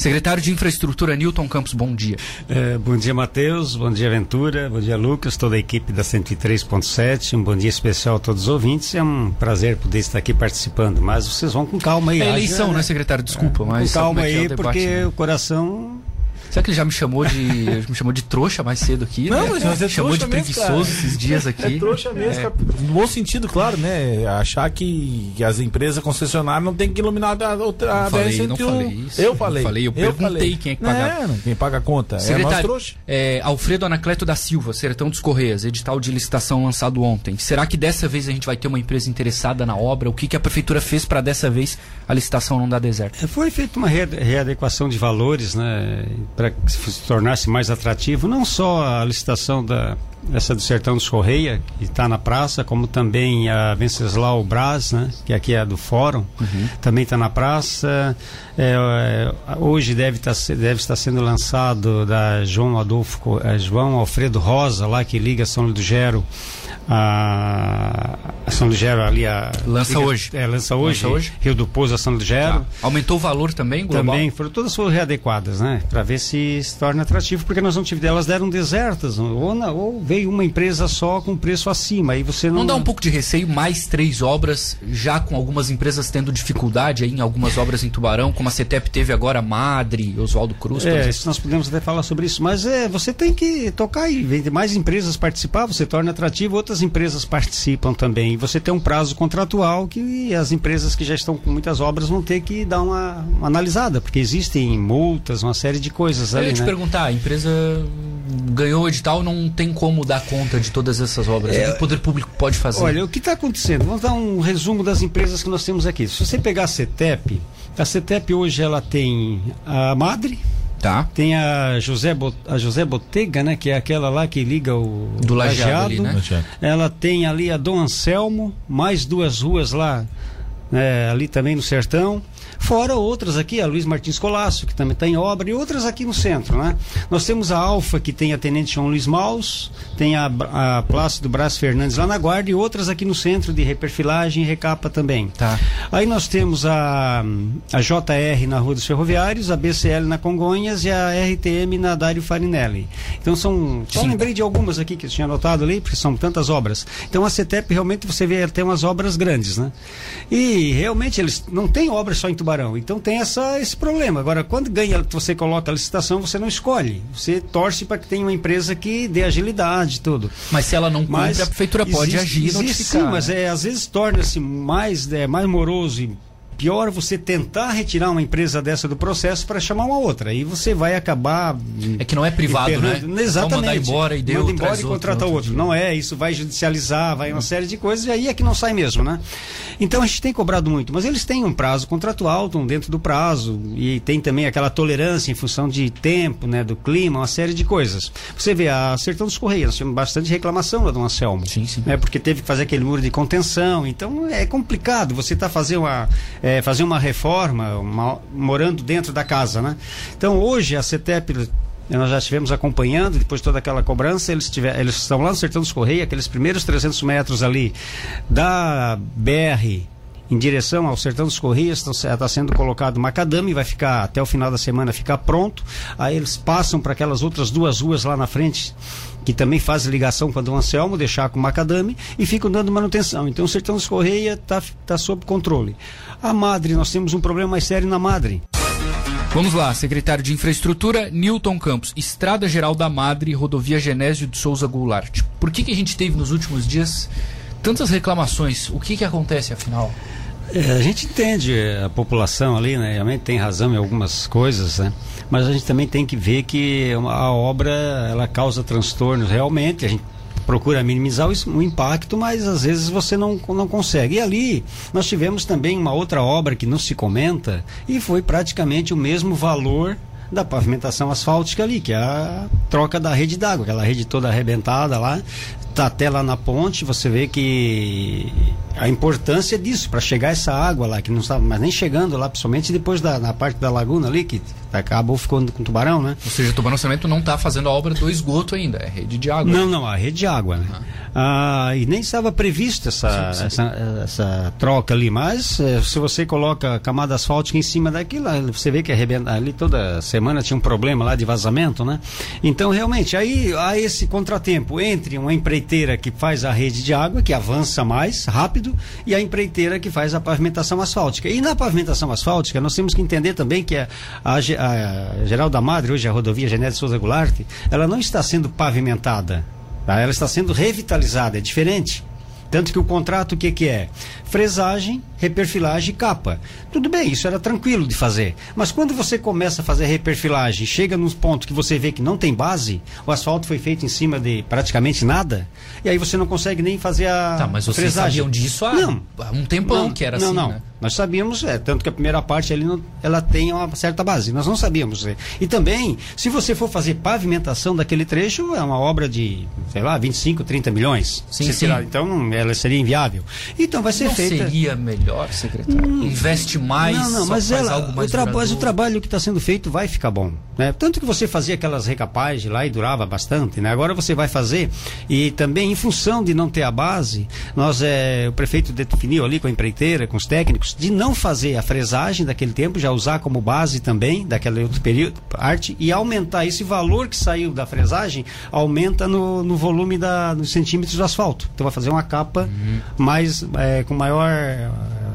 Secretário de Infraestrutura Newton Campos, bom dia. É, bom dia, Matheus. Bom dia, Ventura. Bom dia, Lucas. Toda a equipe da 103.7. Um bom dia especial a todos os ouvintes. É um prazer poder estar aqui participando. Mas vocês vão com calma aí. É eleição, né, secretário? Desculpa, é, mas. Com calma é aí, é o porque debate, né? o coração Será que ele já me chamou de me chamou de trouxa mais cedo aqui? Não, né? mas é chamou de mesmo, preguiçoso cara. esses dias aqui. É trouxa mesmo, cara. no bom sentido, claro, né? Achar que, as empresas concessionárias não tem que iluminar a, a, a Não falei, não BR-101. falei isso. Eu Não falei. falei, eu perguntei quem é que pagava. Não, quem paga a conta. É nós Secretário, trouxa. é, Alfredo Anacleto da Silva, Sertão dos Correias, edital de licitação lançado ontem. Será que dessa vez a gente vai ter uma empresa interessada na obra? O que, que a prefeitura fez para dessa vez a licitação não dar deserto? É, Foi feita uma re- readequação de valores, né, para que se tornasse mais atrativo, não só a licitação da essa do Sertão dos Correia, que está na praça, como também a Venceslau Braz, né, que aqui é do Fórum, também está na praça. É, é, hoje deve, tá, deve estar sendo lançado da João Adolfo, eh, João Alfredo Rosa, lá que liga São Ludgero a, a São Ludgero ali a Lança liga- hoje. É, lança hoje. Lança hoje. Rio do Pouso a São Ludgero. Tá. Aumentou o valor também, global? Também foram todas foram readequadas, né? Para ver se se torna atrativo, porque nós não tivemos, elas deram desertas, ou, na- ou veio uma empresa só com preço acima, aí você não Não dá um pouco de receio mais três obras, já com algumas empresas tendo dificuldade aí em algumas obras em Tubarão, como a CETEP teve agora, Madre, Oswaldo Cruz, É, isso nós podemos até falar sobre isso, mas é, você tem que tocar e vender mais empresas participar, você torna atrativo, outras empresas participam também. E você tem um prazo contratual que as empresas que já estão com muitas obras vão ter que dar uma, uma analisada, porque existem multas, uma série de coisas Eu ali, ia te né? perguntar, a empresa ganhou o edital, não tem como dar conta de todas essas obras. O que o poder público pode fazer? Olha, o que está acontecendo? Vamos dar um resumo das empresas que nós temos aqui. Se você pegar a CETEP, a CETEP hoje ela tem a Madre, tá. tem a José, Bo- a José Botega, né, que é aquela lá que liga o Do Lajeado ali, né? Lajeado. Ela tem ali a Dom Anselmo, mais duas ruas lá, né, ali também no Sertão. Fora outras aqui, a Luiz Martins Colasso, que também está em obra, e outras aqui no centro, né? Nós temos a Alfa, que tem a Tenente João Luiz Maus, tem a, a Plácido Brás Fernandes lá na Guarda, e outras aqui no centro de reperfilagem e recapa também. Tá. Aí nós temos a, a JR na Rua dos Ferroviários, a BCL na Congonhas e a RTM na Dário Farinelli. Então são. Só Sim. lembrei de algumas aqui que eu tinha anotado ali, porque são tantas obras. Então a CETEP realmente você vê tem umas obras grandes, né? E realmente eles não têm obras só em Tubarão. Então tem essa, esse problema. Agora, quando ganha, você coloca a licitação, você não escolhe. Você torce para que tenha uma empresa que dê agilidade e tudo. Mas se ela não cumpre, Mas a prefeitura pode existe- agir existe. Sim, mas né? é, às vezes torna-se mais, é, mais moroso e pior você tentar retirar uma empresa dessa do processo para chamar uma outra. Aí você vai acabar. É que não é privado, né? Exatamente. Vão mandar embora e deu, Manda embora e contrata outro outro. Não é, isso vai judicializar, vai uma série de coisas e aí é que não sai mesmo, né? Então a gente tem cobrado muito, mas eles têm um prazo contratual, estão dentro do prazo e tem também aquela tolerância em função de tempo, né, do clima, uma série de coisas. Você vê a Sertão dos Correios, nós tivemos bastante reclamação lá do Anselmo. Sim, sim. É porque teve que fazer aquele muro de contenção, então é complicado. Você está fazendo uma, é, fazer uma reforma, uma- morando dentro da casa, né? Então hoje a CETEP nós já estivemos acompanhando, depois de toda aquela cobrança, eles, tiver, eles estão lá no Sertão dos Correios, aqueles primeiros 300 metros ali da BR em direção ao Sertão dos Correios, está sendo colocado macadame, vai ficar até o final da semana ficar pronto. Aí eles passam para aquelas outras duas ruas lá na frente, que também fazem ligação com a do Anselmo, deixar com macadame e ficam dando manutenção. Então o Sertão dos Correios está tá sob controle. A Madre, nós temos um problema mais sério na Madre. Vamos lá, secretário de Infraestrutura, Newton Campos. Estrada Geral da Madre, Rodovia Genésio de Souza Goulart. Por que, que a gente teve nos últimos dias tantas reclamações? O que, que acontece, afinal? É, a gente entende a população ali, né? Realmente tem razão em algumas coisas, né? Mas a gente também tem que ver que uma- a obra ela causa transtornos realmente. A gente procura minimizar o, impacto, mas às vezes você não, não consegue. E ali nós tivemos também uma outra obra que não se comenta e foi praticamente o mesmo valor da pavimentação asfáltica ali, que é a troca da rede d'água, aquela rede toda arrebentada lá, tá até lá na ponte, você vê que a importância disso, para chegar essa água lá, que não estava mais nem chegando lá, principalmente depois da na parte da laguna ali, que acabou ficando com tubarão, né? Ou seja, o tubarão saneamento não está fazendo a obra do esgoto ainda, é rede de água. Não, não, a rede de água, né? Ah. e nem estava prevista essa, sim, sim. essa, essa, troca ali, mas eh, se você coloca camada asfáltica em cima daquilo, você vê que arrebenta, ali toda semana tinha um problema lá de vazamento, né? Então, realmente, aí há esse contratempo entre uma empreiteira que faz a rede de água, que avança mais rápido, e a empreiteira que faz a pavimentação asfáltica. E na pavimentação asfáltica, nós temos que entender também que a, a, a Geral da Madre, hoje a rodovia Genésio Souza Goulart, ela não está sendo pavimentada, tá? ela está sendo revitalizada, é diferente. Tanto que o contrato o que, que é? Fresagem, reperfilagem e capa. Tudo bem, isso era tranquilo de fazer. Mas quando você começa a fazer reperfilagem, chega nos pontos que você vê que não tem base, o asfalto foi feito em cima de praticamente nada, e aí você não consegue nem fazer a tá, mas vocês fresagem. sabiam disso há, não, há um tempão não, que era não, assim, não. Né? Nós sabíamos, é, tanto que a primeira parte ali não, ela tem uma certa base. Nós não sabíamos. É. E também, se você for fazer pavimentação daquele trecho, é uma obra de, sei lá, 25, 30 milhões. Sim, sim. então, ela seria inviável. Então vai ser não seria melhor, secretário? Hum, Investe mais, não, não, mas faz ela, algo mais o, tra mas o trabalho que está sendo feito vai ficar bom. Né? Tanto que você fazia aquelas recapagens lá e durava bastante. Né? Agora você vai fazer. E também, em função de não ter a base, nós, é, o prefeito definiu ali com a empreiteira, com os técnicos, de não fazer a fresagem daquele tempo, já usar como base também daquele outro período, arte, e aumentar esse valor que saiu da fresagem, aumenta no, no volume da, nos centímetros do asfalto. Então vai fazer uma capa uhum. mais é, com maior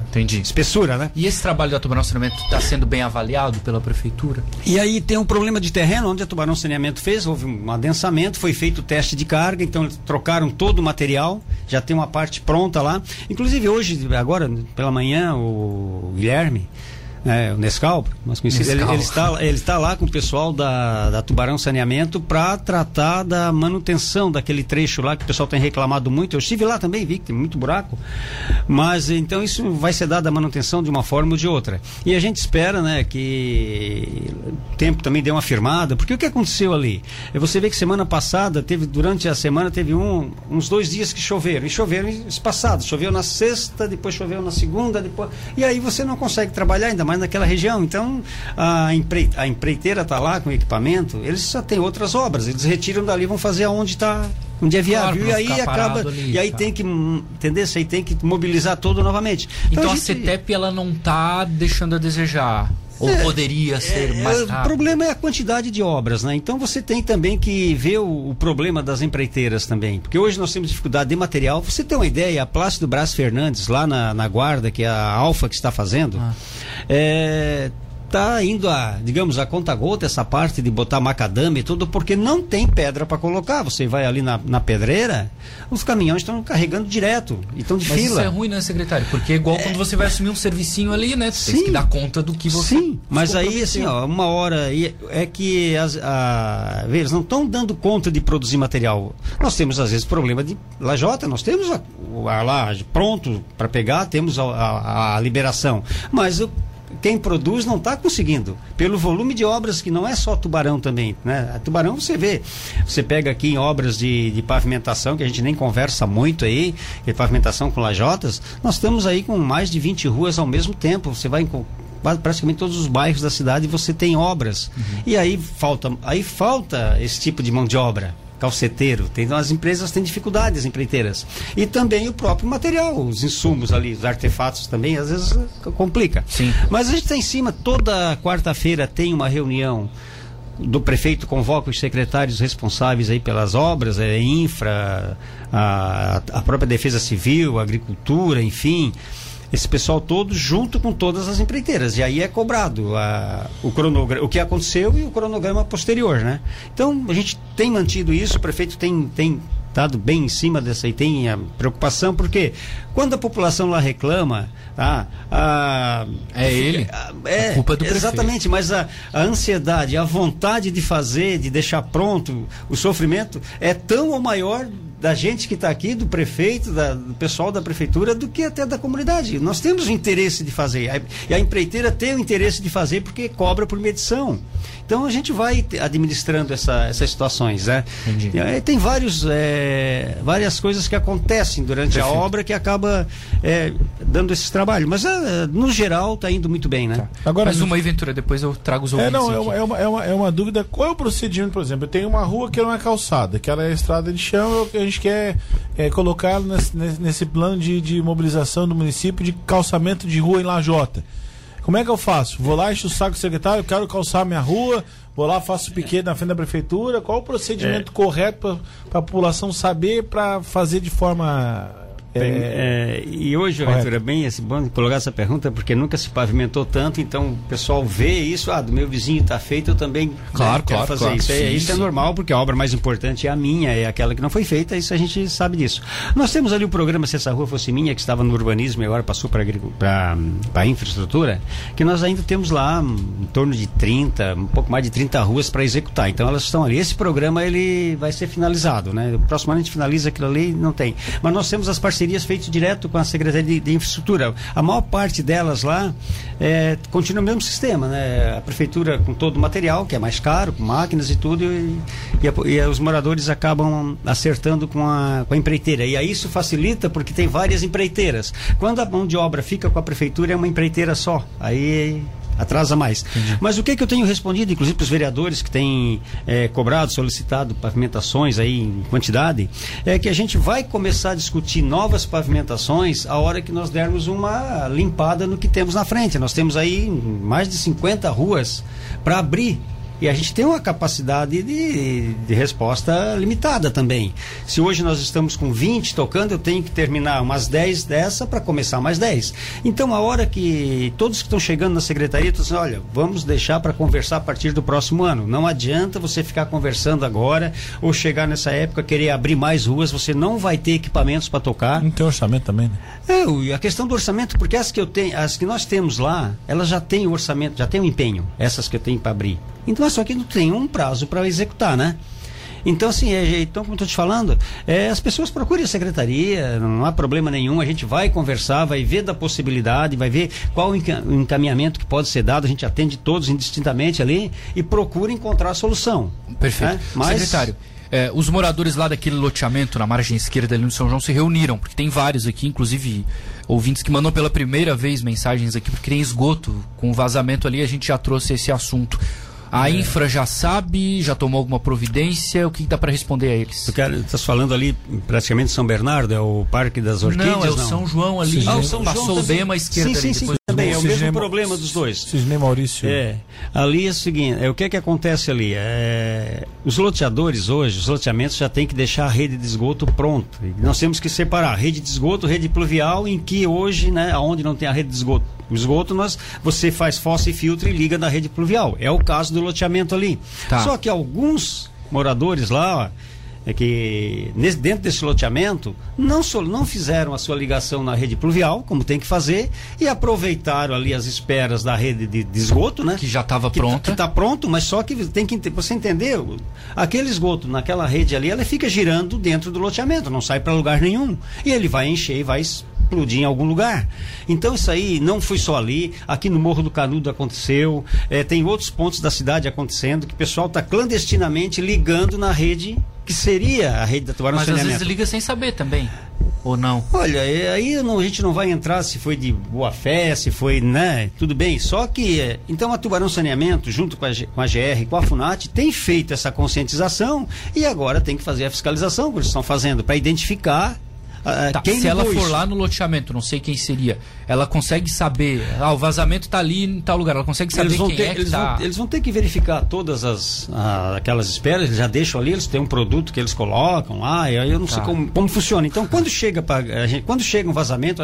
Entendi. espessura, né? E esse trabalho da tubarão saneamento está sendo bem avaliado pela prefeitura? E aí tem um problema de terreno, onde a tubarão saneamento fez, houve um adensamento, foi feito o teste de carga, então eles trocaram todo o material, já tem uma parte pronta lá. Inclusive hoje, agora pela manhã, o Guilherme é, o Nescau, mais conhecido, Nescau. Ele, ele, está, ele está lá com o pessoal da, da Tubarão Saneamento para tratar da manutenção daquele trecho lá que o pessoal tem reclamado muito. Eu estive lá também, vi que tem muito buraco. Mas então isso vai ser dado a manutenção de uma forma ou de outra. E a gente espera né, que o tempo também dê uma firmada, porque o que aconteceu ali? É você vê que semana passada, teve durante a semana, teve um, uns dois dias que choveram. E choveram espaçados. Choveu na sexta, depois choveu na segunda, depois. E aí você não consegue trabalhar ainda mais mais naquela região. Então, a, empre, a empreiteira está lá com o equipamento, eles só têm outras obras, eles retiram dali vão fazer aonde está onde é viável. Claro, e aí acaba. Ali, e aí tá. tem que. Entender? Isso aí tem que mobilizar todo novamente. Então, então a, gente... a CETEP ela não está deixando a desejar. Ou é, poderia ser é, mais rápido? O problema é a quantidade de obras, né? Então você tem também que ver o, o, problema das empreiteiras também. Porque hoje nós temos dificuldade de material. Você tem uma ideia, a Plácido Brás Fernandes, lá na, na Guarda, que é a Alfa que está fazendo, ah. é, está indo a, digamos, a conta gota essa parte de botar macadame e tudo, porque não tem pedra para colocar. Você vai ali na, na pedreira, os caminhões estão carregando direto e estão de Mas fila. Isso é ruim, né, secretário? Porque é igual é... quando você vai assumir um servicinho ali, né? Você sim, tem que dar conta do que você. Sim, mas aí, assim, ó, uma hora é que as, a, eles não estão dando conta de produzir material. Nós temos, às vezes, problema de lajota, nós temos a, a laje pronto para pegar, temos a, a, a liberação. Mas o quem produz não está conseguindo. Pelo volume de obras que não é só tubarão também. Né? A tubarão você vê. Você pega aqui em obras de, de pavimentação, que a gente nem conversa muito aí, de pavimentação com lajotas, nós estamos aí com mais de 20 ruas ao mesmo tempo. Você vai em praticamente todos os bairros da cidade você tem obras. Uhum. E aí falta, aí falta esse tipo de mão de obra calceteiro. Tem, então, as empresas têm dificuldades empreiteiras. E também o próprio material, os insumos ali, os artefatos também, às vezes complica. Sim. Mas a gente está em cima, toda quarta-feira tem uma reunião do prefeito convoca os secretários responsáveis aí pelas obras, é, infra, a, a própria defesa civil, agricultura, enfim esse pessoal todo junto com todas as empreiteiras. E aí é cobrado a, o, cronograma, o que aconteceu e o cronograma posterior, né? Então a gente tem mantido isso, o prefeito tem, tem estado bem em cima dessa e tem a preocupação, porque quando a população lá reclama, tá, a, é ele, é, a culpa é do Exatamente, prefeito. mas a, a ansiedade, a vontade de fazer, de deixar pronto, o sofrimento é tão ou maior da gente que está aqui, do prefeito, da, do pessoal da prefeitura, do que até da comunidade. Nós temos o interesse de fazer. E a empreiteira tem o interesse de fazer porque cobra por medição. Então a gente vai administrando essa, essas situações, né? E, tem vários, é, várias coisas que acontecem durante Perfeito. a obra que acaba é, dando esse trabalho. Mas é, no geral está indo muito bem, né? Tá. Agora, Mais uma aí, Ventura, depois eu trago os outros. É, não, é uma, é, uma, é, uma, é uma dúvida. Qual é o procedimento, por exemplo? Eu tenho uma rua que não é calçada, que ela é estrada de chão, a gente quer é, colocar nesse, nesse plano de, de mobilização do município de calçamento de rua em Lajota. Como é que eu faço? Vou lá, encho o saco do secretário, quero calçar minha rua, vou lá, faço piquete na frente da prefeitura. Qual o procedimento é. correto para a população saber para fazer de forma é, é, e hoje, Arthur, é bem esse bom colocar essa pergunta, porque nunca se pavimentou tanto, então o pessoal vê isso, ah, do meu vizinho está feito, eu também claro, né, claro, fazer claro, isso. É, sim, isso é normal, porque a obra mais importante é a minha, é aquela que não foi feita, isso a gente sabe disso. Nós temos ali o programa Se Essa Rua Fosse Minha, que estava no urbanismo e agora passou para a infraestrutura, que nós ainda temos lá em torno de 30, um pouco mais de 30 ruas para executar. Então elas estão ali. Esse programa ele vai ser finalizado, né? O próximo ano a gente finaliza aquilo ali, não tem. Mas nós temos as parcerias feitas direto com a Secretaria de, de Infraestrutura. A maior parte delas lá é, continua o mesmo sistema, né? A prefeitura com todo o material, que é mais caro, com máquinas e tudo, e, e, a, e os moradores acabam acertando com a, com a empreiteira. E aí isso facilita porque tem várias empreiteiras. Quando a mão de obra fica com a prefeitura, é uma empreiteira só. Aí atrasa mais. Entendi. Mas o que, que eu tenho respondido, inclusive para os vereadores que têm é, cobrado, solicitado pavimentações aí em quantidade, é que a gente vai começar a discutir novas pavimentações a hora que nós dermos uma limpada no que temos na frente. Nós temos aí mais de 50 ruas para abrir e a gente tem uma capacidade de, de resposta limitada também. Se hoje nós estamos com 20 tocando, eu tenho que terminar umas 10 dessa para começar mais 10. Então, a hora que todos que estão chegando na secretaria estão dizendo, olha, vamos deixar para conversar a partir do próximo ano. Não adianta você ficar conversando agora ou chegar nessa época querer abrir mais ruas, você não vai ter equipamentos para tocar. Não tem orçamento também, né? É, a questão do orçamento, porque as que eu tenho, as que nós temos lá, elas já têm orçamento, já têm o empenho, essas que eu tenho para abrir. Então, só que não tem um prazo para executar, né? Então, assim, é, então, como estou te falando, é, as pessoas procurem a secretaria, não há problema nenhum, a gente vai conversar, vai ver da possibilidade, vai ver qual o encaminhamento que pode ser dado, a gente atende todos indistintamente ali e procura encontrar a solução. Perfeito. Né? Mas, Secretário, é, os moradores lá daquele loteamento na margem esquerda ali no São João se reuniram, porque tem vários aqui, inclusive ouvintes que mandam pela primeira vez mensagens aqui, porque tem esgoto com vazamento ali, a gente já trouxe esse assunto. A é. infra já sabe, já tomou alguma providência? O que dá para responder a eles? Você está falando ali praticamente São Bernardo, é o Parque das Orquídeas? Não, é o não. São João ali. Sim. Ah, o São Passou João bem à esquerda. Sim, sim, sim. Também, é o mesmo problema dos dois. Cisne Maurício. É. Ali é o seguinte, é, o que é que acontece ali? É, os loteadores hoje, os loteamentos já têm que deixar a rede de esgoto pronta. Nós temos que separar rede de esgoto, rede pluvial, em que hoje, né, onde não tem a rede de esgoto o esgoto, nós, você faz fossa e filtro e liga na rede pluvial. É o caso do loteamento ali. Tá. Só que alguns moradores lá, ó, é que nesse, dentro desse loteamento não, so, não fizeram a sua ligação na rede pluvial, como tem que fazer, e aproveitaram ali as esperas da rede de, de esgoto, né? Que já estava pronta. Que está pronto, mas só que tem que você entender, aquele esgoto naquela rede ali, ela fica girando dentro do loteamento, não sai para lugar nenhum. E ele vai encher e vai explodir em algum lugar. Então isso aí não foi só ali, aqui no Morro do Canudo aconteceu, é, tem outros pontos da cidade acontecendo que o pessoal está clandestinamente ligando na rede que seria a rede da Tubarão Mas às vezes liga sem saber também. Ou não? Olha, é, aí não, a gente não vai entrar se foi de boa fé, se foi, né? Tudo bem. Só que, é, então a Tubarão Saneamento, junto com a, com a GR, com a FUNAT, tem feito essa conscientização e agora tem que fazer a fiscalização que eles estão fazendo para identificar ah, tá, se ela for lá no loteamento, não sei quem seria, ela consegue saber, ah, o vazamento está ali em tal lugar, ela consegue saber quem ter, é que eles tá... Vão, eles vão ter que verificar todas as ah, aquelas esperas, eles já deixam ali, eles têm um produto que eles colocam lá, e aí eu não tá. sei como, como funciona. Então, quando chega para quando chega um vazamento,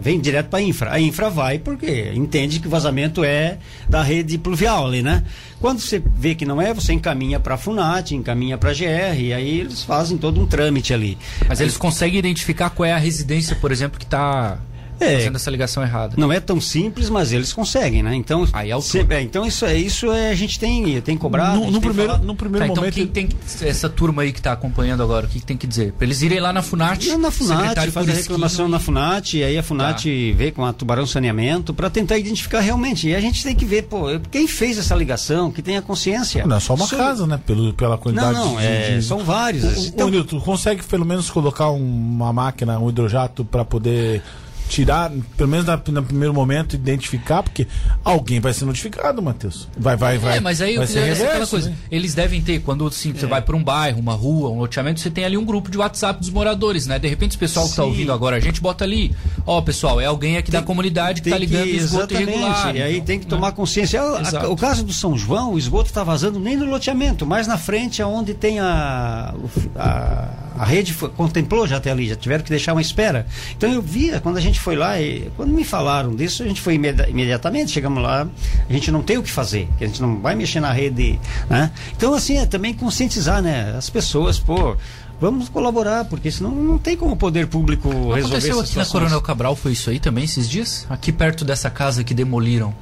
vem direto para a infra. A infra vai porque entende que o vazamento é da rede pluvial ali, né? Quando você vê que não é, você encaminha para a FUNAT, encaminha para a GR, e aí eles fazem todo um trâmite ali. Mas eles conseguem identificar qual é a residência, por exemplo, que está É. fazendo essa ligação errada. Não é tão simples, mas eles conseguem, né? Então, Aí é o sempre- é, então isso é isso é, a gente tem tem cobrado. a No, no tem primeiro, falado. no primeiro Tá, então momento. quem tem que, essa turma aí que está acompanhando agora, o que, que tem que dizer? Pra eles irem lá na Funat, Não, na Funat, secretário faz a Curisquinho reclamação e- na Funat, e aí a Funat vê com a Tubarão Saneamento para tentar identificar realmente. E a gente tem que ver, pô, quem fez essa ligação, que tenha consciência. Não é só uma Sobre- casa, né? Pelo, pela Não, quantidade não, de, é, de- são vários. O, Então, o Nilton, consegue pelo menos colocar uma máquina, um hidrojato para poder tirar, pelo menos na- no primeiro momento, identificar, porque alguém vai ser notificado, Matheus. Vai, vai, vai. É, mas aí vai ser é aquela reverso, coisa. né? Eles devem ter, quando assim, você vai para um bairro, uma rua, um loteamento, você tem ali um grupo de WhatsApp dos moradores, né? De repente, o pessoal que está Sim. ouvindo agora, a gente bota ali, ó, pessoal, é alguém aqui da comunidade que tem está ligando que- esgoto irregular. E aí então, tem que né? tomar consciência. O- a- Exato. o caso do São João, o esgoto está vazando nem no loteamento, mas na frente, onde tem a, a, a rede, foi- contemplou já até ali, já tiveram que deixar uma espera. Então eu via, quando a gente foi lá, e, quando me falaram disso, a gente foi imedi- imediatamente, chegamos lá, a gente não tem o que fazer, que a gente não vai mexer na rede, né? Então assim, é também conscientizar, né? As pessoas, pô, vamos colaborar, porque senão não tem como o poder público resolver Aconteceu aqui na situações. Coronel Cabral, foi isso aí também esses dias? Aqui perto dessa casa que demoliram.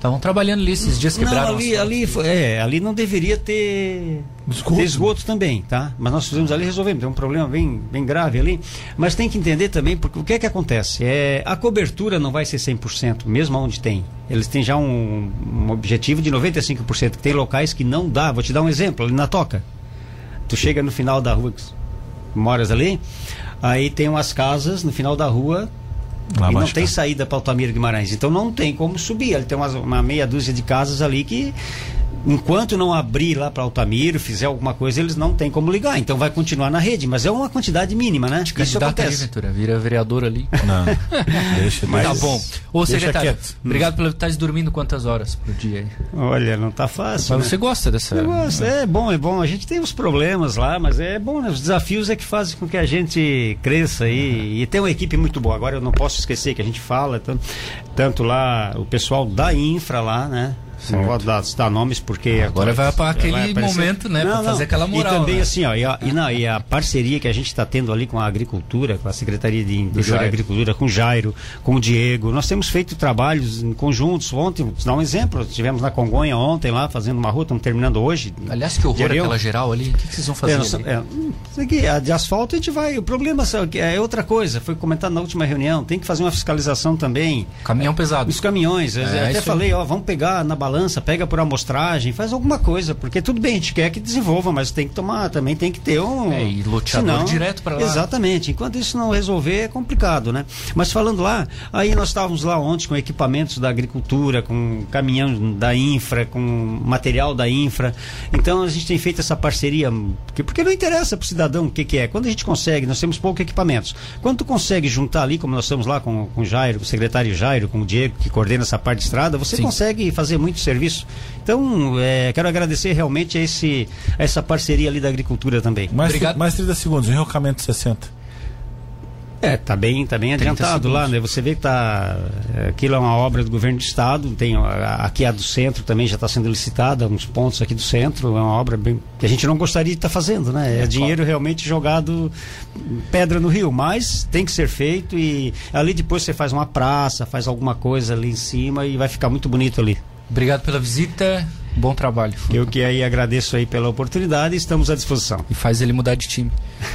Estavam trabalhando ali esses dias, quebraram Não, ali, ali, foi- é, ali não deveria ter Esgoto. ter esgoto também, tá? Mas nós fizemos ali e resolvemos, tem um problema bem, bem grave ali. Mas tem que entender também, porque o que é que acontece? É, a cobertura não vai ser 100%, mesmo onde tem. Eles têm já um, um objetivo de 95%, que tem locais que não dá. Vou te dar um exemplo, ali na Toca. Tu chega no final da rua, moras ali, aí tem umas casas no final da rua Lá e não tem tá. saída para Altamira Guimarães. Então não tem como subir. Ele tem uma meia dúzia de casas ali que, enquanto não abrir lá para Altamira, fizer alguma coisa, eles não têm como ligar. Então vai continuar na rede, mas é uma quantidade mínima, né? Isso Candidata aí, acontece. Ventura, vira vereador ali. Não. deixa, Mas deixa. tá bom. Ô, Deixa secretário, quieto. obrigado pelo estar dormindo quantas horas por dia aí? Olha, não tá fácil. Mas né? você gosta dessa. Eu gosto, é bom, é bom. A gente tem os problemas lá, mas é bom, né? Os desafios é que fazem com que a gente cresça e, e tem uma equipe muito boa. Agora eu não posso esquecer que a gente fala tanto, tanto lá, o pessoal da infra lá, né? Não vou dar, dar nomes porque Agora vai para aquele vai aparecer. momento, né? pra fazer aquela moral. E também né? assim, ó, e a, e, não, e a parceria que a gente está tendo ali com a agricultura, com a Secretaria de Interior e. Agricultura, com o Jairo, com o Diego. Nós temos feito trabalhos em conjuntos. Ontem, vou dar um exemplo, estivemos na Congonha ontem lá, fazendo uma rua, estamos terminando hoje. Aliás, que horror aquela geral ali. O que, que vocês vão fazer? É, é, isso aqui, a de asfalto a gente vai. O problema é outra coisa. Foi comentado na última reunião. Tem que fazer uma fiscalização também. Caminhão pesado. Os caminhões. Eu É, até falei, ó, vamos pegar na balança, pega por amostragem, faz alguma coisa. Porque tudo bem, a gente quer que desenvolva, mas tem que tomar, também tem que ter um. É, e loteador direto pra lá. Exatamente. Enquanto isso não resolver, é complicado, né? Mas falando lá, aí nós estávamos lá ontem com equipamentos da agricultura, com caminhão da infra, com material da infra. Então a gente tem feito essa parceria, porque, porque não interessa para o cidadão o que, que é. Quando a gente consegue, nós temos poucos equipamentos. Quando tu consegue juntar ali, como nós estamos lá com, com o Jairo, com o secretário Jairo, com o Diego, que coordena essa parte de estrada, você Sim. consegue fazer muito serviço. Então, é, quero agradecer realmente a, esse, a essa parceria ali da agricultura também. Mais, Obrigado. mais 30 segundos, enrocamento 60. É, tá bem, tá bem 30 adiantado lá, né? Você vê que tá. é, Aquilo é uma obra do governo do estado, tem aqui a do centro também já está sendo licitada, uns pontos aqui do centro, é uma obra bem, que a gente não gostaria de estar fazendo, né? É, dinheiro realmente jogado pedra no rio, mas tem que ser feito e ali depois você faz uma praça, faz alguma coisa ali em cima e vai ficar muito bonito ali. Obrigado pela visita. Bom trabalho. Eu que aí agradeço aí pela oportunidade e estamos à disposição. E faz ele mudar de time.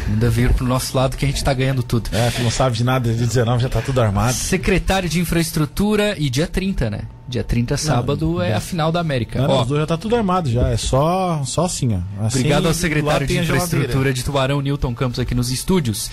Ainda vir pro nosso lado que a gente tá ganhando tudo. É, tu não sabe de nada, de 19 já tá tudo armado. Secretário de Infraestrutura e dia 30, né? Dia 30, sábado, é a final da América. Não, não, Ó, os dois já tá tudo armado já, é só, só assim, ó. Assim, obrigado ao secretário de. Infraestrutura de Tubarão, Newton Campos, aqui nos estúdios.